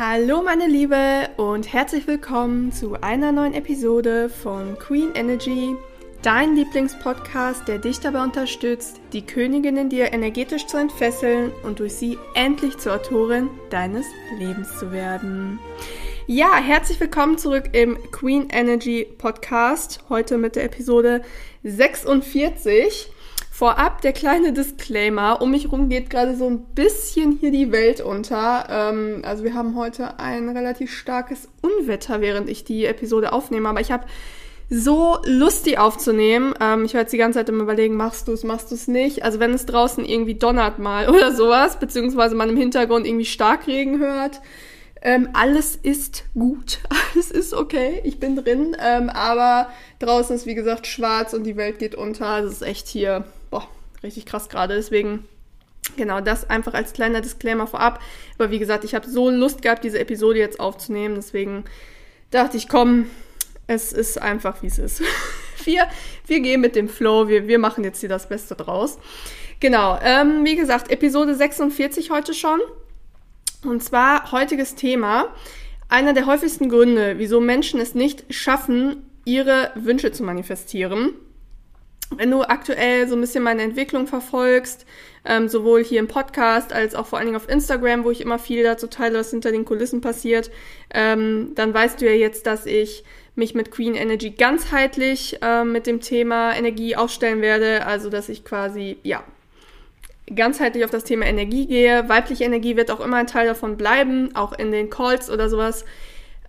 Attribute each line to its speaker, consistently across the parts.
Speaker 1: Hallo meine Liebe und herzlich willkommen zu einer neuen Episode von Queen Energy, dein Lieblingspodcast, der dich dabei unterstützt, die Königin in dir energetisch zu entfesseln und durch sie endlich zur Autorin deines Lebens zu werden. Ja, herzlich willkommen zurück im Queen Energy Podcast, heute mit der Episode 46. Vorab der kleine Disclaimer. Um mich rum geht gerade so ein bisschen hier die Welt unter. Ähm, also wir haben heute ein relativ starkes Unwetter, während ich die Episode aufnehme. Aber ich habe so Lust, die aufzunehmen. Ähm, ich war jetzt die ganze Zeit immer überlegen, machst du es, machst du es nicht. Also wenn es draußen irgendwie donnert mal oder sowas, beziehungsweise man im Hintergrund irgendwie Starkregen hört. Ähm, alles ist gut, alles ist okay, ich bin drin, ähm, aber draußen ist wie gesagt schwarz und die Welt geht unter. Das ist echt hier richtig krass gerade. Deswegen, genau, das einfach als kleiner Disclaimer vorab. Aber wie gesagt, ich habe so Lust gehabt, diese Episode jetzt aufzunehmen. Deswegen dachte ich, komm, es ist einfach, wie es ist. wir, wir gehen mit dem Flow, wir, wir machen jetzt hier das Beste draus. Genau, ähm, wie gesagt, Episode 46 heute schon. Und zwar heutiges Thema. Einer der häufigsten Gründe, wieso Menschen es nicht schaffen, ihre Wünsche zu manifestieren wenn du aktuell so ein bisschen meine Entwicklung verfolgst, ähm, sowohl hier im Podcast als auch vor allen Dingen auf Instagram, wo ich immer viel dazu teile, was hinter den Kulissen passiert, ähm, dann weißt du ja jetzt, dass ich mich mit Queen Energy ganzheitlich äh, mit dem Thema Energie aufstellen werde. Also, dass ich quasi, ja, ganzheitlich auf das Thema Energie gehe. Weibliche Energie wird auch immer ein Teil davon bleiben, auch in den Calls oder sowas.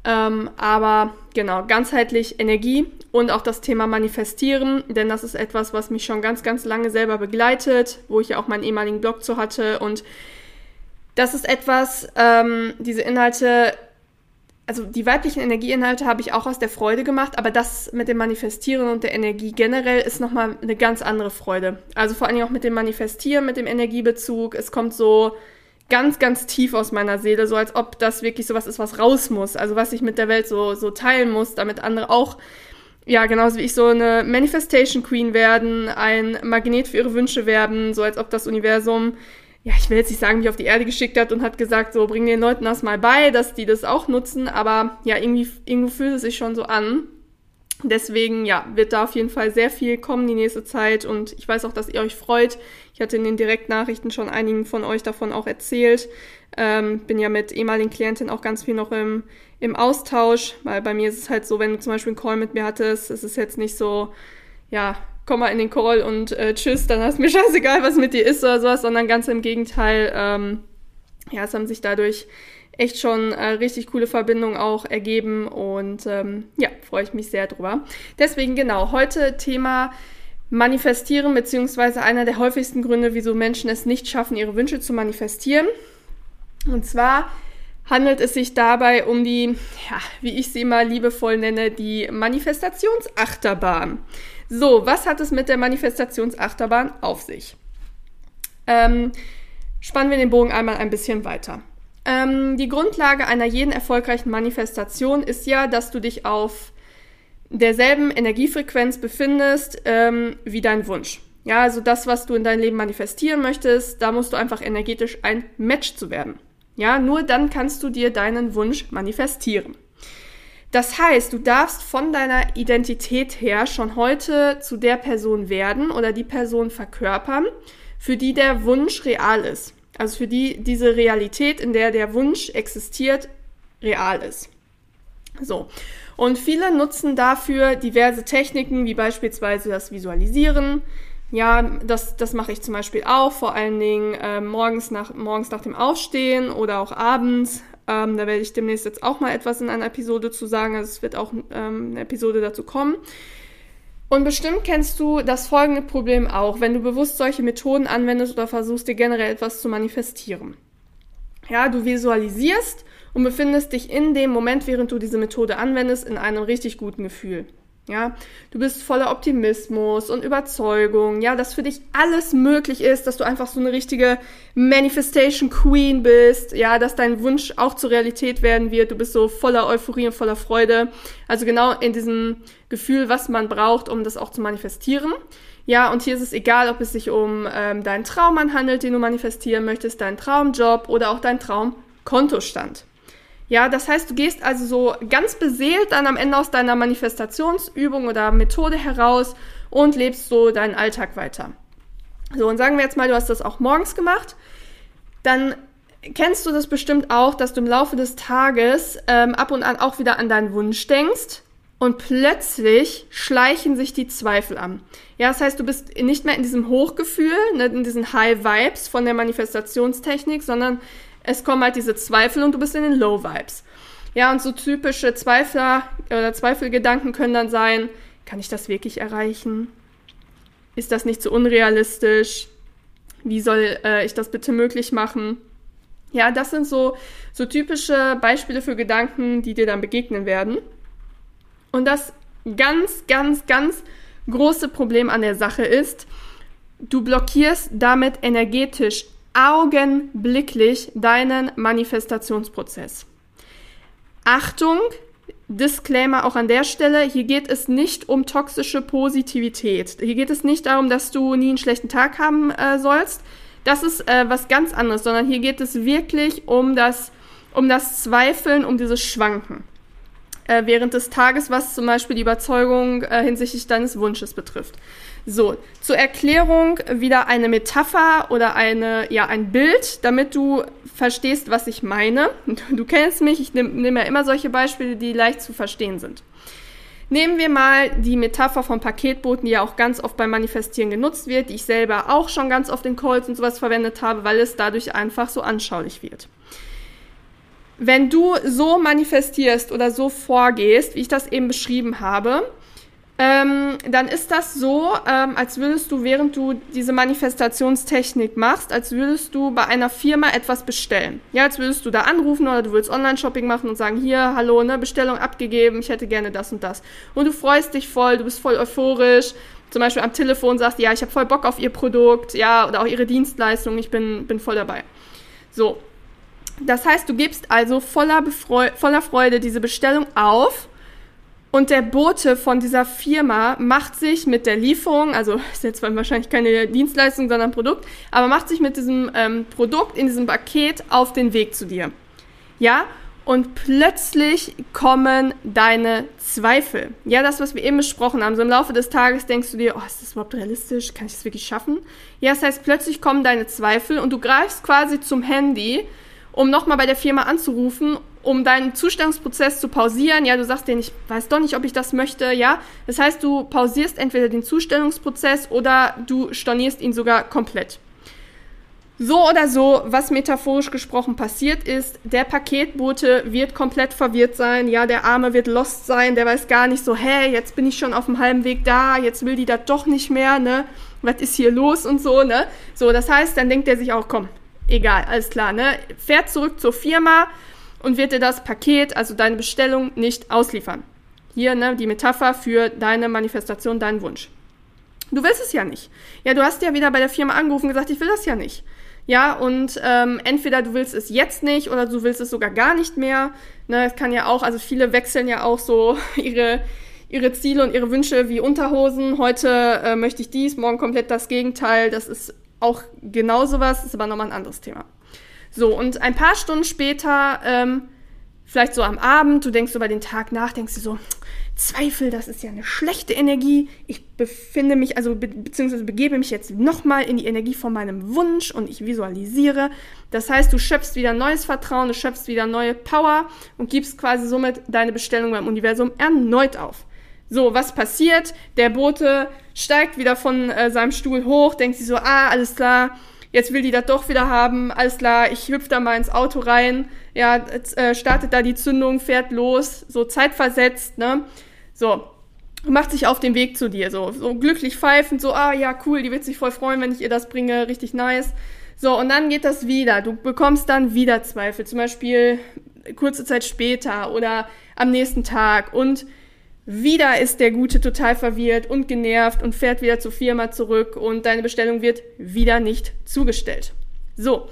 Speaker 1: Ähm, aber genau, ganzheitlich Energie und auch das Thema Manifestieren, denn das ist etwas, was mich schon ganz, ganz lange selber begleitet, wo ich ja auch meinen ehemaligen Blog zu hatte. Und das ist etwas, ähm, diese Inhalte, also die weiblichen Energieinhalte habe ich auch aus der Freude gemacht, aber das mit dem Manifestieren und der Energie generell ist nochmal eine ganz andere Freude. Also vor allem auch mit dem Manifestieren, mit dem Energiebezug. Es kommt so ganz, ganz tief aus meiner Seele, so als ob das wirklich so was ist, was raus muss. Also was ich mit der Welt so, so teilen muss, damit andere auch, ja, genauso wie ich so eine Manifestation Queen werden, ein Magnet für ihre Wünsche werden, so als ob das Universum, ja, ich will jetzt nicht sagen, mich auf die Erde geschickt hat und hat gesagt, so bring den Leuten das mal bei, dass die das auch nutzen, aber ja, irgendwie, irgendwo fühlt es sich schon so an. Deswegen, ja, wird da auf jeden Fall sehr viel kommen die nächste Zeit und ich weiß auch, dass ihr euch freut. Ich hatte in den Direktnachrichten schon einigen von euch davon auch erzählt. Ähm, bin ja mit ehemaligen Klientinnen auch ganz viel noch im, im Austausch, weil bei mir ist es halt so, wenn du zum Beispiel einen Call mit mir hattest, ist es jetzt nicht so, ja, komm mal in den Call und äh, tschüss, dann hast mir scheißegal, was mit dir ist oder sowas, sondern ganz im Gegenteil, ähm, ja, es haben sich dadurch echt schon äh, richtig coole Verbindungen auch ergeben und ähm, ja, freue ich mich sehr drüber. Deswegen genau, heute Thema Manifestieren, beziehungsweise einer der häufigsten Gründe, wieso Menschen es nicht schaffen, ihre Wünsche zu manifestieren. Und zwar handelt es sich dabei um die, ja, wie ich sie immer liebevoll nenne, die Manifestationsachterbahn. So, was hat es mit der Manifestationsachterbahn auf sich? Ähm, spannen wir den Bogen einmal ein bisschen weiter. Ähm, die Grundlage einer jeden erfolgreichen Manifestation ist ja, dass du dich auf derselben Energiefrequenz befindest ähm, wie dein Wunsch. Ja, also das, was du in deinem Leben manifestieren möchtest, da musst du einfach energetisch ein Match zu werden. Ja, nur dann kannst du dir deinen Wunsch manifestieren. Das heißt, du darfst von deiner Identität her schon heute zu der Person werden oder die Person verkörpern, für die der Wunsch real ist. Also für die diese Realität, in der der Wunsch existiert, real ist. So. Und viele nutzen dafür diverse Techniken, wie beispielsweise das Visualisieren. Ja, das, das mache ich zum Beispiel auch, vor allen Dingen äh, morgens, nach, morgens nach dem Aufstehen oder auch abends. Ähm, da werde ich demnächst jetzt auch mal etwas in einer Episode zu sagen. Also es wird auch ähm, eine Episode dazu kommen. Und bestimmt kennst du das folgende Problem auch, wenn du bewusst solche Methoden anwendest oder versuchst dir generell etwas zu manifestieren. Ja, du visualisierst und befindest dich in dem Moment, während du diese Methode anwendest, in einem richtig guten Gefühl. Ja, du bist voller Optimismus und Überzeugung, ja, dass für dich alles möglich ist, dass du einfach so eine richtige Manifestation Queen bist, ja, dass dein Wunsch auch zur Realität werden wird. Du bist so voller Euphorie und voller Freude. Also genau in diesem Gefühl, was man braucht, um das auch zu manifestieren. Ja, und hier ist es egal, ob es sich um ähm, deinen Traummann handelt, den du manifestieren möchtest, deinen Traumjob oder auch deinen Traumkontostand. Ja, das heißt, du gehst also so ganz beseelt dann am Ende aus deiner Manifestationsübung oder Methode heraus und lebst so deinen Alltag weiter. So, und sagen wir jetzt mal, du hast das auch morgens gemacht, dann kennst du das bestimmt auch, dass du im Laufe des Tages ähm, ab und an auch wieder an deinen Wunsch denkst und plötzlich schleichen sich die Zweifel an. Ja, das heißt, du bist nicht mehr in diesem Hochgefühl, ne, in diesen High Vibes von der Manifestationstechnik, sondern es kommen halt diese Zweifel und du bist in den Low Vibes. Ja, und so typische Zweifler oder Zweifelgedanken können dann sein, kann ich das wirklich erreichen? Ist das nicht so unrealistisch? Wie soll äh, ich das bitte möglich machen? Ja, das sind so, so typische Beispiele für Gedanken, die dir dann begegnen werden. Und das ganz, ganz, ganz große Problem an der Sache ist, du blockierst damit energetisch augenblicklich deinen Manifestationsprozess. Achtung, Disclaimer auch an der Stelle, hier geht es nicht um toxische Positivität. Hier geht es nicht darum, dass du nie einen schlechten Tag haben äh, sollst. Das ist äh, was ganz anderes, sondern hier geht es wirklich um das, um das Zweifeln, um dieses Schwanken äh, während des Tages, was zum Beispiel die Überzeugung äh, hinsichtlich deines Wunsches betrifft. So, zur Erklärung wieder eine Metapher oder eine, ja, ein Bild, damit du verstehst, was ich meine. Du kennst mich, ich nehme nehm ja immer solche Beispiele, die leicht zu verstehen sind. Nehmen wir mal die Metapher von Paketboten, die ja auch ganz oft beim Manifestieren genutzt wird, die ich selber auch schon ganz oft in Calls und sowas verwendet habe, weil es dadurch einfach so anschaulich wird. Wenn du so manifestierst oder so vorgehst, wie ich das eben beschrieben habe, ähm, dann ist das so, ähm, als würdest du, während du diese Manifestationstechnik machst, als würdest du bei einer Firma etwas bestellen. Ja, als würdest du da anrufen oder du willst Online-Shopping machen und sagen, hier, hallo, ne, Bestellung abgegeben, ich hätte gerne das und das. Und du freust dich voll, du bist voll euphorisch. Zum Beispiel am Telefon sagst, ja, ich habe voll Bock auf ihr Produkt, ja, oder auch ihre Dienstleistung, ich bin, bin voll dabei. So. Das heißt, du gibst also voller, voller Freude diese Bestellung auf und der Bote von dieser Firma macht sich mit der Lieferung, also ist jetzt wahrscheinlich keine Dienstleistung, sondern Produkt, aber macht sich mit diesem ähm, Produkt in diesem Paket auf den Weg zu dir. Ja, und plötzlich kommen deine Zweifel. Ja, das, was wir eben besprochen haben. So im Laufe des Tages denkst du dir, oh, ist das überhaupt realistisch? Kann ich das wirklich schaffen? Ja, das heißt, plötzlich kommen deine Zweifel und du greifst quasi zum Handy, um nochmal bei der Firma anzurufen um deinen Zustellungsprozess zu pausieren. Ja, du sagst denen, ich weiß doch nicht, ob ich das möchte. Ja, das heißt, du pausierst entweder den Zustellungsprozess oder du stornierst ihn sogar komplett. So oder so, was metaphorisch gesprochen passiert ist, der Paketbote wird komplett verwirrt sein, ja, der Arme wird lost sein, der weiß gar nicht so, hä, jetzt bin ich schon auf dem halben Weg da, jetzt will die das doch nicht mehr, ne, was ist hier los und so, ne. So, das heißt, dann denkt er sich auch, komm, egal, alles klar, ne, fährt zurück zur Firma, und wird dir das Paket, also deine Bestellung, nicht ausliefern. Hier ne, die Metapher für deine Manifestation, deinen Wunsch. Du willst es ja nicht. Ja, du hast ja wieder bei der Firma angerufen und gesagt, ich will das ja nicht. Ja, und ähm, entweder du willst es jetzt nicht oder du willst es sogar gar nicht mehr. Ne, es kann ja auch, also viele wechseln ja auch so ihre, ihre Ziele und ihre Wünsche wie Unterhosen. Heute äh, möchte ich dies, morgen komplett das Gegenteil. Das ist auch genau sowas, ist aber nochmal ein anderes Thema. So, und ein paar Stunden später, ähm, vielleicht so am Abend, du denkst über den Tag nach, denkst du so, Zweifel, das ist ja eine schlechte Energie. Ich befinde mich, also be beziehungsweise begebe mich jetzt nochmal in die Energie von meinem Wunsch und ich visualisiere. Das heißt, du schöpfst wieder neues Vertrauen, du schöpfst wieder neue Power und gibst quasi somit deine Bestellung beim Universum erneut auf. So, was passiert? Der Bote steigt wieder von äh, seinem Stuhl hoch, denkt sich so, ah, alles klar, jetzt will die das doch wieder haben, alles klar, ich hüpfe da mal ins Auto rein, ja, jetzt, äh, startet da die Zündung, fährt los, so zeitversetzt, ne, so, macht sich auf den Weg zu dir, so, so glücklich pfeifend, so, ah, ja, cool, die wird sich voll freuen, wenn ich ihr das bringe, richtig nice. So, und dann geht das wieder. Du bekommst dann wieder Zweifel, zum Beispiel kurze Zeit später oder am nächsten Tag und wieder ist der Gute total verwirrt und genervt und fährt wieder zur Firma zurück und deine Bestellung wird wieder nicht zugestellt. So.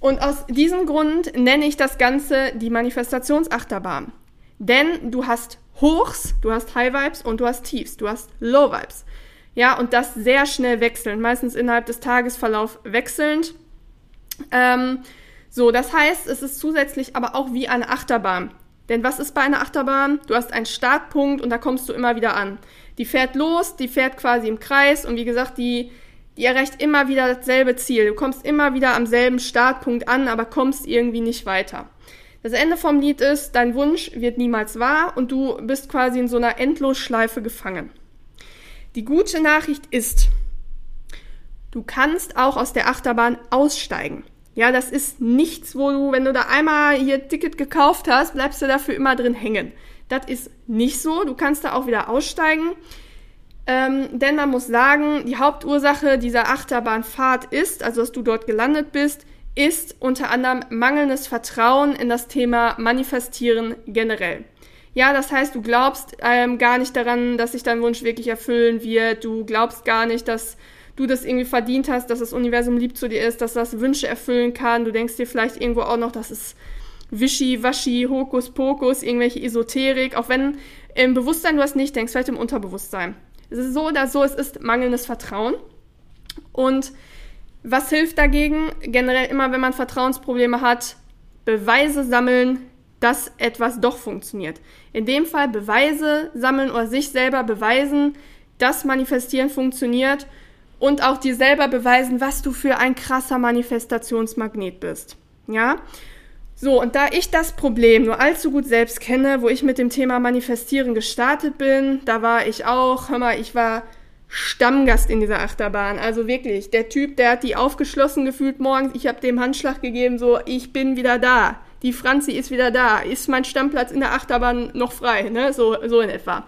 Speaker 1: Und aus diesem Grund nenne ich das Ganze die Manifestationsachterbahn. Denn du hast Hochs, du hast High Vibes und du hast Tiefs, du hast Low Vibes. Ja, und das sehr schnell wechselnd, meistens innerhalb des Tagesverlauf wechselnd. Ähm, So, das heißt, es ist zusätzlich aber auch wie eine Achterbahn. Denn was ist bei einer Achterbahn? Du hast einen Startpunkt und da kommst du immer wieder an. Die fährt los, die fährt quasi im Kreis und wie gesagt, die, die erreicht immer wieder dasselbe Ziel. Du kommst immer wieder am selben Startpunkt an, aber kommst irgendwie nicht weiter. Das Ende vom Lied ist, dein Wunsch wird niemals wahr und du bist quasi in so einer Endlosschleife gefangen. Die gute Nachricht ist, du kannst auch aus der Achterbahn aussteigen. Ja, das ist nichts, wo du, wenn du da einmal hier Ticket gekauft hast, bleibst du dafür immer drin hängen. Das ist nicht so. Du kannst da auch wieder aussteigen. Ähm, denn man muss sagen, die Hauptursache dieser Achterbahnfahrt ist, also dass du dort gelandet bist, ist unter anderem mangelndes Vertrauen in das Thema Manifestieren generell. Ja, das heißt, du glaubst ähm, gar nicht daran, dass sich dein Wunsch wirklich erfüllen wird. Du glaubst gar nicht, dass du das irgendwie verdient hast, dass das Universum lieb zu dir ist, dass das Wünsche erfüllen kann. Du denkst dir vielleicht irgendwo auch noch, dass es Wischi-Waschi, Hokuspokus, irgendwelche Esoterik, auch wenn im Bewusstsein du das nicht denkst, vielleicht im Unterbewusstsein. Es ist so oder so, es ist mangelndes Vertrauen. Und was hilft dagegen? Generell immer, wenn man Vertrauensprobleme hat, Beweise sammeln, dass etwas doch funktioniert. In dem Fall Beweise sammeln oder sich selber beweisen, dass Manifestieren funktioniert und auch dir selber beweisen, was du für ein krasser Manifestationsmagnet bist. Ja? So, und da ich das Problem nur allzu gut selbst kenne, wo ich mit dem Thema Manifestieren gestartet bin, da war ich auch, hör mal, ich war Stammgast in dieser Achterbahn. Also wirklich, der Typ, der hat die aufgeschlossen gefühlt morgens. Ich habe dem Handschlag gegeben, so, ich bin wieder da. Die Franzi ist wieder da. Ist mein Stammplatz in der Achterbahn noch frei, ne? So, so in etwa.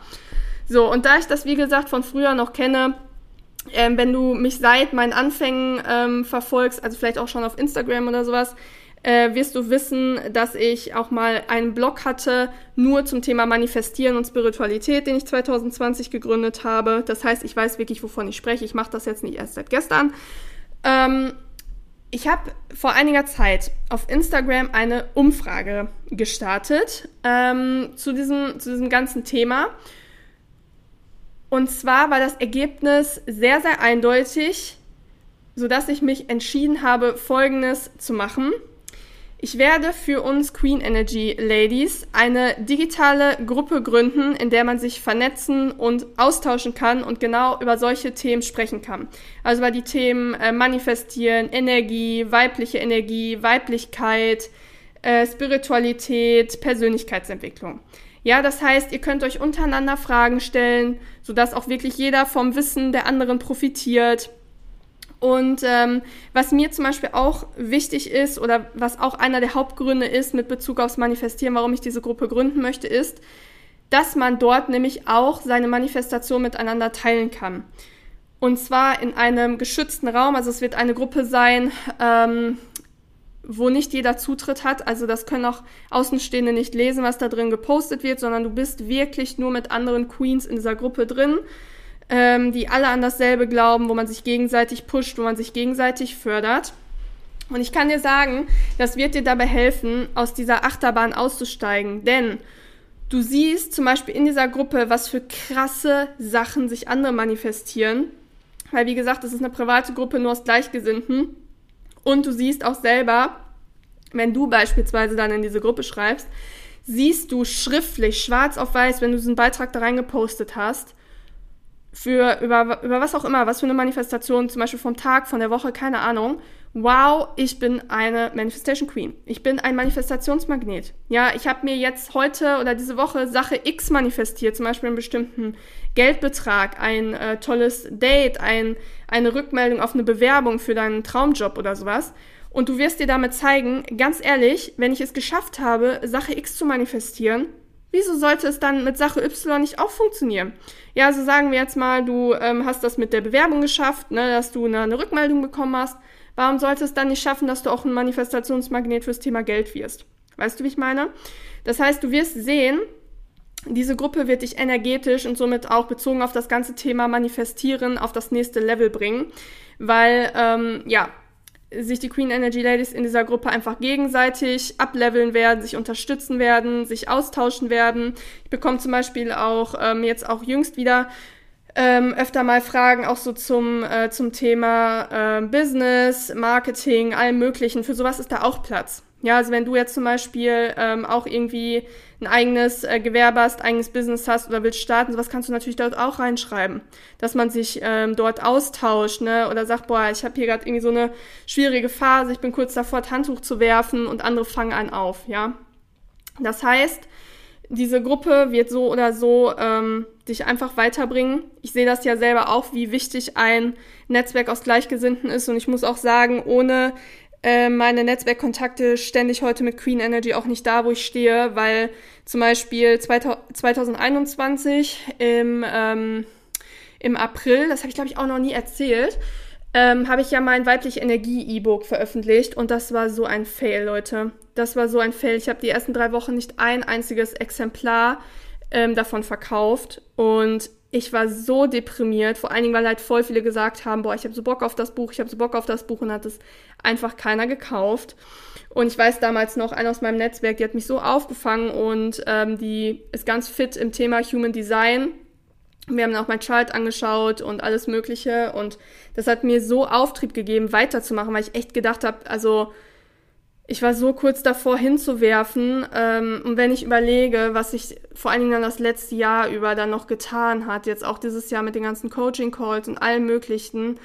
Speaker 1: So, und da ich das, wie gesagt, von früher noch kenne, ähm, wenn du mich seit meinen Anfängen ähm, verfolgst, also vielleicht auch schon auf Instagram oder sowas, äh, wirst du wissen, dass ich auch mal einen Blog hatte, nur zum Thema Manifestieren und Spiritualität, den ich 2020 gegründet habe. Das heißt, ich weiß wirklich, wovon ich spreche. Ich mache das jetzt nicht erst seit gestern. Ähm, ich habe vor einiger Zeit auf Instagram eine Umfrage gestartet ähm, zu, diesem, zu diesem ganzen Thema. Und zwar war das Ergebnis sehr, sehr eindeutig, sodass ich mich entschieden habe, Folgendes zu machen. Ich werde für uns Queen Energy Ladies eine digitale Gruppe gründen, in der man sich vernetzen und austauschen kann und genau über solche Themen sprechen kann. Also über die Themen äh, Manifestieren, Energie, weibliche Energie, Weiblichkeit, äh, Spiritualität, Persönlichkeitsentwicklung. Ja, das heißt, ihr könnt euch untereinander Fragen stellen, sodass auch wirklich jeder vom Wissen der anderen profitiert. Und ähm, was mir zum Beispiel auch wichtig ist oder was auch einer der Hauptgründe ist mit Bezug aufs Manifestieren, warum ich diese Gruppe gründen möchte, ist, dass man dort nämlich auch seine Manifestation miteinander teilen kann. Und zwar in einem geschützten Raum. Also es wird eine Gruppe sein, ähm, wo nicht jeder Zutritt hat. Also das können auch Außenstehende nicht lesen, was da drin gepostet wird, sondern du bist wirklich nur mit anderen Queens in dieser Gruppe drin, ähm, die alle an dasselbe glauben, wo man sich gegenseitig pusht, wo man sich gegenseitig fördert. Und ich kann dir sagen, das wird dir dabei helfen, aus dieser Achterbahn auszusteigen, denn du siehst zum Beispiel in dieser Gruppe, was für krasse Sachen sich andere manifestieren. Weil, wie gesagt, das ist eine private Gruppe nur aus Gleichgesinnten. Und du siehst auch selber, wenn du beispielsweise dann in diese Gruppe schreibst, siehst du schriftlich, schwarz auf weiß, wenn du diesen Beitrag da reingepostet hast, für über, über was auch immer, was für eine Manifestation, zum Beispiel vom Tag, von der Woche, keine Ahnung. Wow, ich bin eine Manifestation Queen. Ich bin ein Manifestationsmagnet. Ja, ich habe mir jetzt heute oder diese Woche Sache X manifestiert, zum Beispiel einen bestimmten Geldbetrag, ein äh, tolles Date, ein, eine Rückmeldung auf eine Bewerbung für deinen Traumjob oder sowas. Und du wirst dir damit zeigen, ganz ehrlich, wenn ich es geschafft habe, Sache X zu manifestieren, wieso sollte es dann mit Sache Y nicht auch funktionieren? Ja, also sagen wir jetzt mal, du ähm, hast das mit der Bewerbung geschafft, ne, dass du eine, eine Rückmeldung bekommen hast. Warum sollte es dann nicht schaffen, dass du auch ein Manifestationsmagnet fürs Thema Geld wirst? Weißt du, wie ich meine? Das heißt, du wirst sehen, diese Gruppe wird dich energetisch und somit auch bezogen auf das ganze Thema Manifestieren auf das nächste Level bringen, weil ähm, ja sich die Queen Energy Ladies in dieser Gruppe einfach gegenseitig ableveln werden, sich unterstützen werden, sich austauschen werden. Ich bekomme zum Beispiel auch ähm, jetzt auch jüngst wieder ähm, öfter mal Fragen auch so zum, äh, zum Thema äh, Business, Marketing, allem Möglichen. Für sowas ist da auch Platz. Ja, also wenn du jetzt zum Beispiel ähm, auch irgendwie ein eigenes äh, Gewerbe hast, eigenes Business hast oder willst starten, sowas kannst du natürlich dort auch reinschreiben, dass man sich ähm, dort austauscht, ne? Oder sagt, boah, ich habe hier gerade irgendwie so eine schwierige Phase, ich bin kurz davor, Handtuch zu werfen und andere fangen an auf, ja. Das heißt, diese Gruppe wird so oder so ähm, dich einfach weiterbringen. Ich sehe das ja selber auch, wie wichtig ein Netzwerk aus Gleichgesinnten ist. Und ich muss auch sagen, ohne äh, meine Netzwerkkontakte stände ich heute mit Queen Energy auch nicht da, wo ich stehe, weil zum Beispiel 2021 im, ähm, im April, das habe ich glaube ich auch noch nie erzählt, ähm, habe ich ja mein weibliche Energie-E-Book veröffentlicht und das war so ein Fail, Leute. Das war so ein Fail. Ich habe die ersten drei Wochen nicht ein einziges Exemplar ähm, davon verkauft und ich war so deprimiert, vor allen Dingen, weil halt voll viele gesagt haben, boah, ich habe so Bock auf das Buch, ich habe so Bock auf das Buch und hat es einfach keiner gekauft. Und ich weiß damals noch, einer aus meinem Netzwerk, die hat mich so aufgefangen und ähm, die ist ganz fit im Thema Human Design. Wir haben auch mein Chart angeschaut und alles Mögliche und das hat mir so Auftrieb gegeben, weiterzumachen, weil ich echt gedacht habe, also ich war so kurz davor hinzuwerfen. Ähm, und wenn ich überlege, was ich vor allen Dingen dann das letzte Jahr über dann noch getan hat, jetzt auch dieses Jahr mit den ganzen Coaching-Calls und allem Möglichen,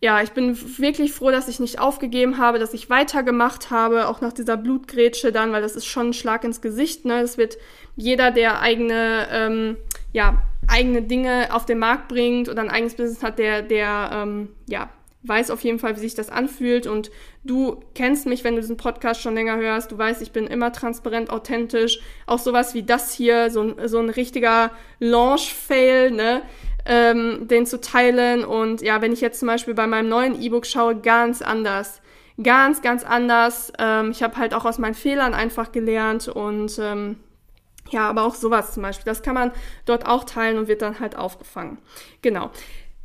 Speaker 1: ja, ich bin wirklich froh, dass ich nicht aufgegeben habe, dass ich weitergemacht habe, auch nach dieser Blutgrätsche dann, weil das ist schon ein Schlag ins Gesicht. Ne? Das wird jeder, der eigene, ähm, ja, eigene Dinge auf den Markt bringt oder ein eigenes Business hat, der, der, ähm, ja, weiß auf jeden Fall, wie sich das anfühlt und du kennst mich, wenn du diesen Podcast schon länger hörst. Du weißt, ich bin immer transparent, authentisch. Auch sowas wie das hier, so ein, so ein richtiger Launch-Fail, ne? Ähm, den zu teilen. Und ja, wenn ich jetzt zum Beispiel bei meinem neuen E-Book schaue, ganz anders. Ganz, ganz anders. Ähm, ich habe halt auch aus meinen Fehlern einfach gelernt und ähm, ja, aber auch sowas zum Beispiel. Das kann man dort auch teilen und wird dann halt aufgefangen. Genau.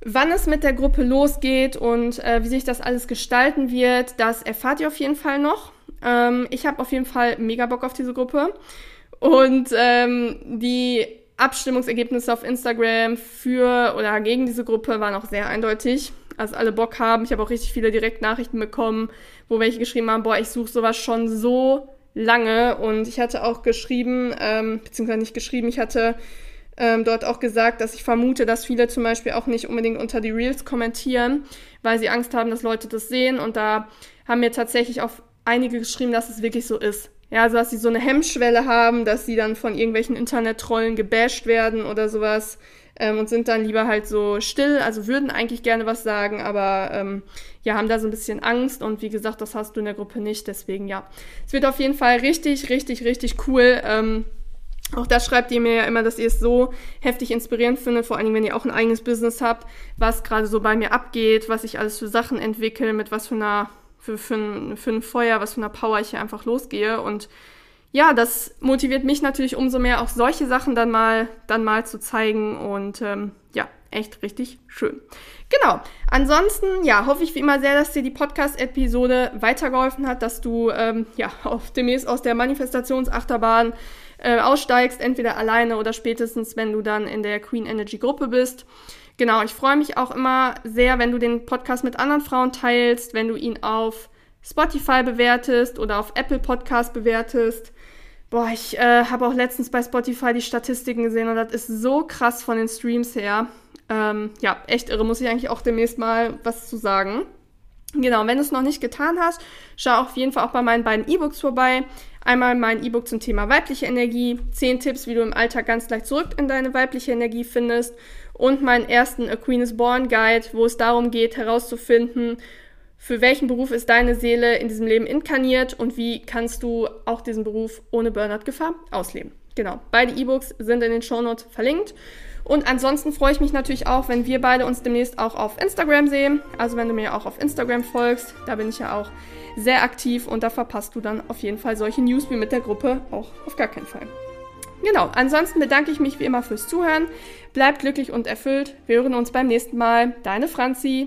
Speaker 1: Wann es mit der Gruppe losgeht und äh, wie sich das alles gestalten wird, das erfahrt ihr auf jeden Fall noch. Ähm, ich habe auf jeden Fall mega Bock auf diese Gruppe. Und ähm, die Abstimmungsergebnisse auf Instagram für oder gegen diese Gruppe waren auch sehr eindeutig. Also alle Bock haben. Ich habe auch richtig viele Direktnachrichten bekommen, wo welche geschrieben haben, boah, ich suche sowas schon so lange. Und ich hatte auch geschrieben, ähm, beziehungsweise nicht geschrieben, ich hatte ähm, dort auch gesagt, dass ich vermute, dass viele zum Beispiel auch nicht unbedingt unter die Reels kommentieren, weil sie Angst haben, dass Leute das sehen. Und da haben mir tatsächlich auch einige geschrieben, dass es wirklich so ist. Ja, also dass sie so eine Hemmschwelle haben, dass sie dann von irgendwelchen Internet-Trollen gebasht werden oder sowas ähm, und sind dann lieber halt so still, also würden eigentlich gerne was sagen, aber ähm, ja, haben da so ein bisschen Angst und wie gesagt, das hast du in der Gruppe nicht, deswegen ja. Es wird auf jeden Fall richtig, richtig, richtig cool. Ähm, auch das schreibt ihr mir ja immer, dass ihr es so heftig inspirierend findet, vor allem wenn ihr auch ein eigenes Business habt, was gerade so bei mir abgeht, was ich alles für Sachen entwickle, mit was für einer, für, für, ein, für ein Feuer, was für einer Power ich hier einfach losgehe. Und ja, das motiviert mich natürlich umso mehr, auch solche Sachen dann mal, dann mal zu zeigen. Und ähm, ja, echt richtig schön. Genau. Ansonsten, ja, hoffe ich wie immer sehr, dass dir die Podcast-Episode weitergeholfen hat, dass du ähm, ja auf demnächst aus der Manifestationsachterbahn äh, aussteigst, entweder alleine oder spätestens, wenn du dann in der Queen Energy Gruppe bist. Genau, ich freue mich auch immer sehr, wenn du den Podcast mit anderen Frauen teilst, wenn du ihn auf Spotify bewertest oder auf Apple Podcast bewertest. Boah, ich äh, habe auch letztens bei Spotify die Statistiken gesehen und das ist so krass von den Streams her. Ähm, ja, echt irre, muss ich eigentlich auch demnächst mal was zu sagen. Genau, wenn du es noch nicht getan hast, schau auf jeden Fall auch bei meinen beiden E-Books vorbei. Einmal mein E-Book zum Thema weibliche Energie, 10 Tipps, wie du im Alltag ganz leicht zurück in deine weibliche Energie findest und meinen ersten A Queen is Born Guide, wo es darum geht herauszufinden, für welchen Beruf ist deine Seele in diesem Leben inkarniert und wie kannst du auch diesen Beruf ohne Burnout-Gefahr ausleben. Genau, beide E-Books sind in den Shownotes verlinkt. Und ansonsten freue ich mich natürlich auch, wenn wir beide uns demnächst auch auf Instagram sehen. Also wenn du mir auch auf Instagram folgst, da bin ich ja auch sehr aktiv und da verpasst du dann auf jeden Fall solche News wie mit der Gruppe auch auf gar keinen Fall. Genau, ansonsten bedanke ich mich wie immer fürs Zuhören. Bleibt glücklich und erfüllt. Wir hören uns beim nächsten Mal. Deine Franzi.